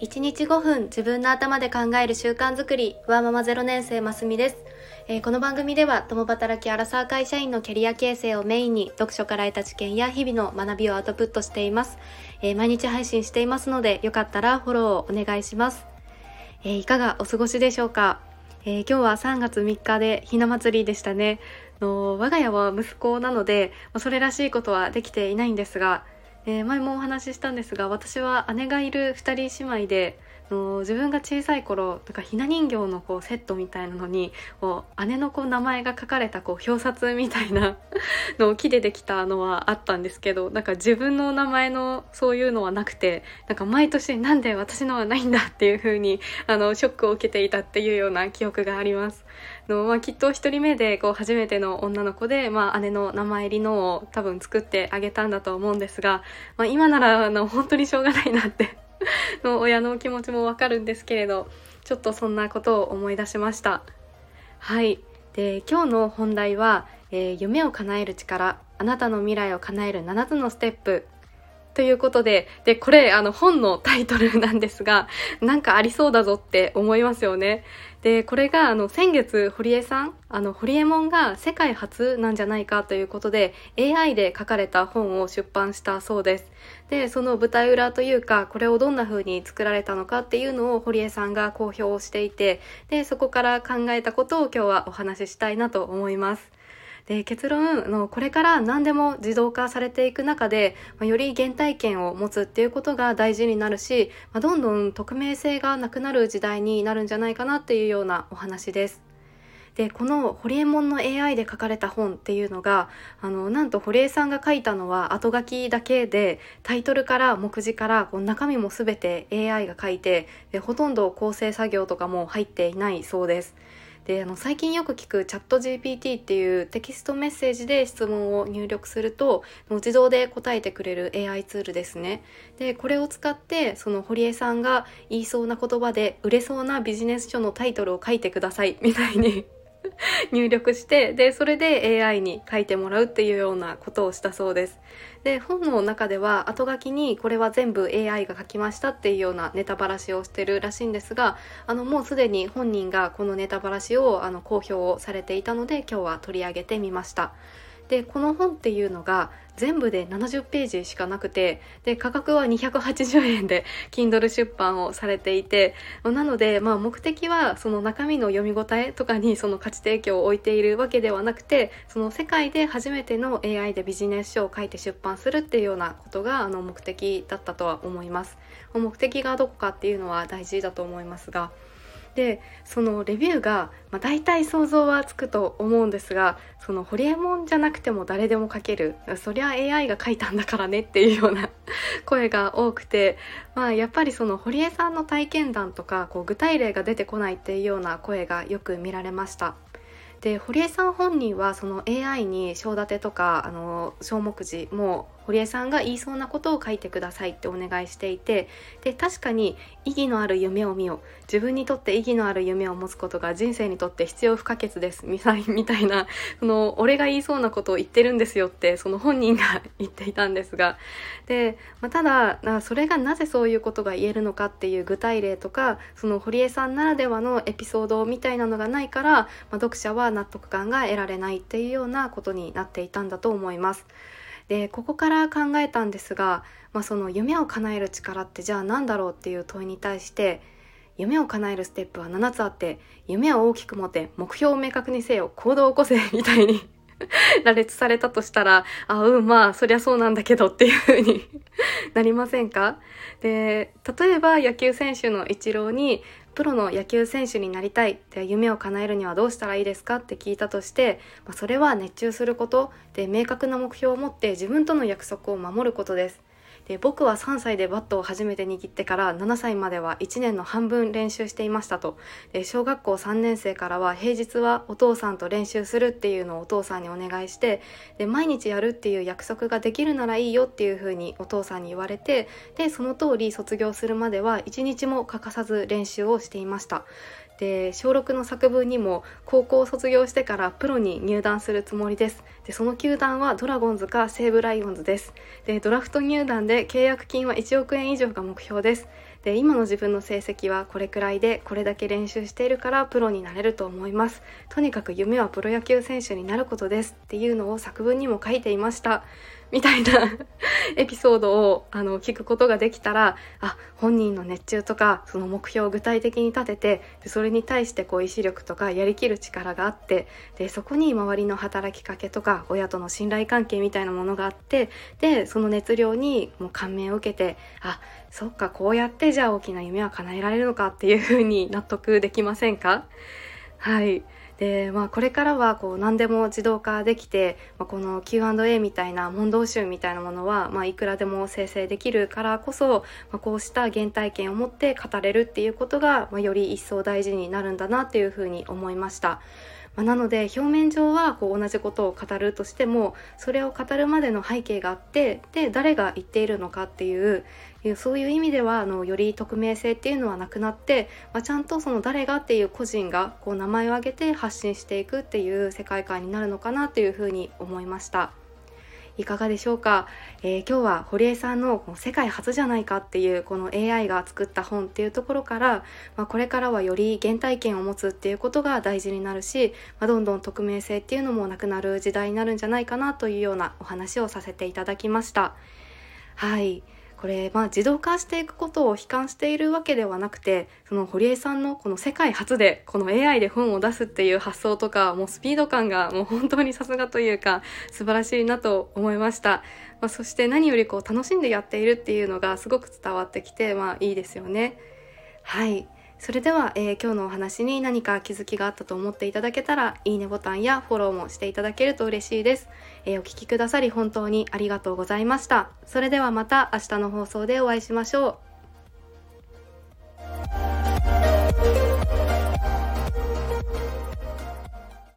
1日5分自分の頭で考える習慣づくり。わーママ0年生ますみです、えーこの番組では共働きアラサー会社員のキャリア形成をメインに読書から得た知見や日々の学びをアウトプットしています、えー毎日配信していますのでよかったらフォローをお願いします、えーいかがお過ごしでしょうか、えー今日は3月3日でひな祭りでしたね。の我が家は息子なのでまあそれらしいことはできていないんですがえー前もお話ししたんですが私は姉がいる2人姉妹での自分が小さい頃なんかひな人形のこうセットみたいなのにこう姉のこう名前が書かれたこう表札みたいなのを木でできたのはあったんですけど なんか自分の名前のそういうのはなくてなんか毎年なんで私のはないんだっていう風にあのショックを受けていたっていうような記憶があります。のまあ、きっと一人目でこう初めての女の子で、まあ、姉の名前入りのを多分作ってあげたんだと思うんですが、まあ、今ならあの本当にしょうがないなって の親の気持ちもわかるんですけれどちょっとそんなことを思い出しました。はい。で今日の本題は、えー夢を叶える力。あなたの未来を叶える7つのステップ。ということででこれあの本のタイトルなんですがなんかありそうだぞって思いますよね。でこれがあの先月堀江さんあの堀江門が世界初なんじゃないかということで AI で書かれた本を出版したそうです。でその舞台裏というかこれをどんな風に作られたのかっていうのを堀江さんが公表していてでそこから考えたことを今日はお話ししたいなと思います。で結論のこれから何でも自動化されていく中で、まあより原体験を持つっていうことが大事になるし、まあどんどん匿名性がなくなる時代になるんじゃないかなっていうようなお話です。でこの堀江門の AI で書かれた本っていうのがあのなんと堀江さんが書いたのは後書きだけでタイトルから目次からこう中身も全て AI が書いてでほとんど構成作業とかも入っていないそうです。であの最近よく聞くチャット GPT っていうテキストメッセージで質問を入力すると自動で答えてくれる AI ツールですね。でこれを使ってその堀江さんが言いそうな言葉で売れそうなビジネス書のタイトルを書いてくださいみたいに 入力してでそれで AI に書いてもらうっていうようなことをしたそうです。で本の中では後書きにこれは全部 AI が書きましたっていうようなネタばらしをしてるらしいんですがあのもうすでに本人がこのネタばらしをあの公表をされていたので今日は取り上げてみました。でこの本っていうのが全部で70ページしかなくてで価格は280円で Kindle 出版をされていてなので、まあ、目的はその中身の読み応えとかにその価値提供を置いているわけではなくてその世界で初めての AI でビジネス書を書いて出版するっていうようなことがあの目的だったとは思います。目的がどこかっていうのは大事だと思いますがでそのレビューが、まあ、大体想像はつくと思うんですがそのホリエモンじゃなくても誰でも書けるそりゃ AI が書いたんだからねっていうような 声が多くて、まあ、やっぱりその堀江さんの体験談とかこう具体例が出てこないっていうような声がよく見られました。で堀江さん本人はその AI に章立てとかあの小目次も堀江さんが言いそうなことを書いてくださいってお願いしていてで確かに意義のある夢を見よ自分にとって意義のある夢を持つことが人生にとって必要不可欠です。みたい なその俺が言いそうなことを言ってるんですよってその本人が言っていたんですが。で、まあ、ただそれがなぜそういうことが言えるのかっていう具体例とかその堀江さんならではのエピソードみたいなのがないから、まあ、読者は納得感が得られないっていうようなことになっていたんだと思います。でここから考えたんですが、まあ、その夢を叶える力ってじゃあ何だろうっていう問いに対して夢を叶えるステップは7つあって夢を大きく持て目標を明確にせよ行動を起こせみたいに 羅列されたとしたらあうんまあそりゃそうなんだけどっていう風に なりませんか？で例えば野球選手のイチローにプロの野球選手になりたいって夢を叶えるにはどうしたらいいですかって聞いたとして、まあ、それは熱中することで明確な目標を持って自分との約束を守ることです。で僕は3歳でバットを初めて握ってから7歳までは1年の半分練習していましたと。で小学校3年生からは平日はお父さんと練習するっていうのをお父さんにお願いしてで毎日やるっていう約束ができるならいいよっていうふうにお父さんに言われてでその通り卒業するまでは1日も欠かさず練習をしていました。で小6の作文にも高校を卒業してからプロに入団するつもりです。でその球団はドラゴンズか西武ライオンズです。でドラフト入団で契約金は1億円以上が目標です。で今の自分の成績はこれくらいでこれだけ練習しているからプロになれると思います。とにかく夢はプロ野球選手になることです。っていうのを作文にも書いていました。みたいな エピソードをあの聞くことができたらあ本人の熱中とかその目標を具体的に立ててでそれに対してこう意志力とかやりきる力があってでそこに周りの働きかけとか親との信頼関係みたいなものがあってでその熱量にもう感銘を受けてあそっかこうやってじゃあ大きな夢は叶えられるのかっていうふうに納得できませんか？はい。で、まあ、これからはこう何でも自動化できて、まあ、この Q&A みたいな問答集みたいなものは、まあ、いくらでも生成できるからこそ、まあ、こうした原体験を持って語れるっていうことが、まあ、より一層大事になるんだなっていうふうに思いました。まあ、なので表面上はこう同じことを語るとしてもそれを語るまでの背景があってで誰が言っているのかっていうそういう意味ではあのより匿名性っていうのはなくなって、まあ、ちゃんとその誰がっていう個人がこう名前を挙げて発信していくっていう世界観になるのかなというふうに思いました。いかがでしょうか、えー、今日は堀江さんの世界初じゃないかっていうこの AI が作った本っていうところから、まあ、これからはより原体験を持つっていうことが大事になるし、まあ、どんどん匿名性っていうのもなくなる時代になるんじゃないかなというようなお話をさせていただきました。はいこれ、まあ、自動化していくことを悲観しているわけではなくてその堀江さんのこの世界初でこの AI で本を出すっていう発想とかもうスピード感がもう本当にさすがというか素晴らしいなと思いました、まあ、そして何よりこう楽しんでやっているっていうのがすごく伝わってきて、まあ、いいですよね。はい。それでは、えー、今日のお話に何か気づきがあったと思っていただけたら、いいねボタンやフォローもしていただけると嬉しいです。えー、お聴きくださり本当にありがとうございました。それではまた明日の放送でお会いしましょう。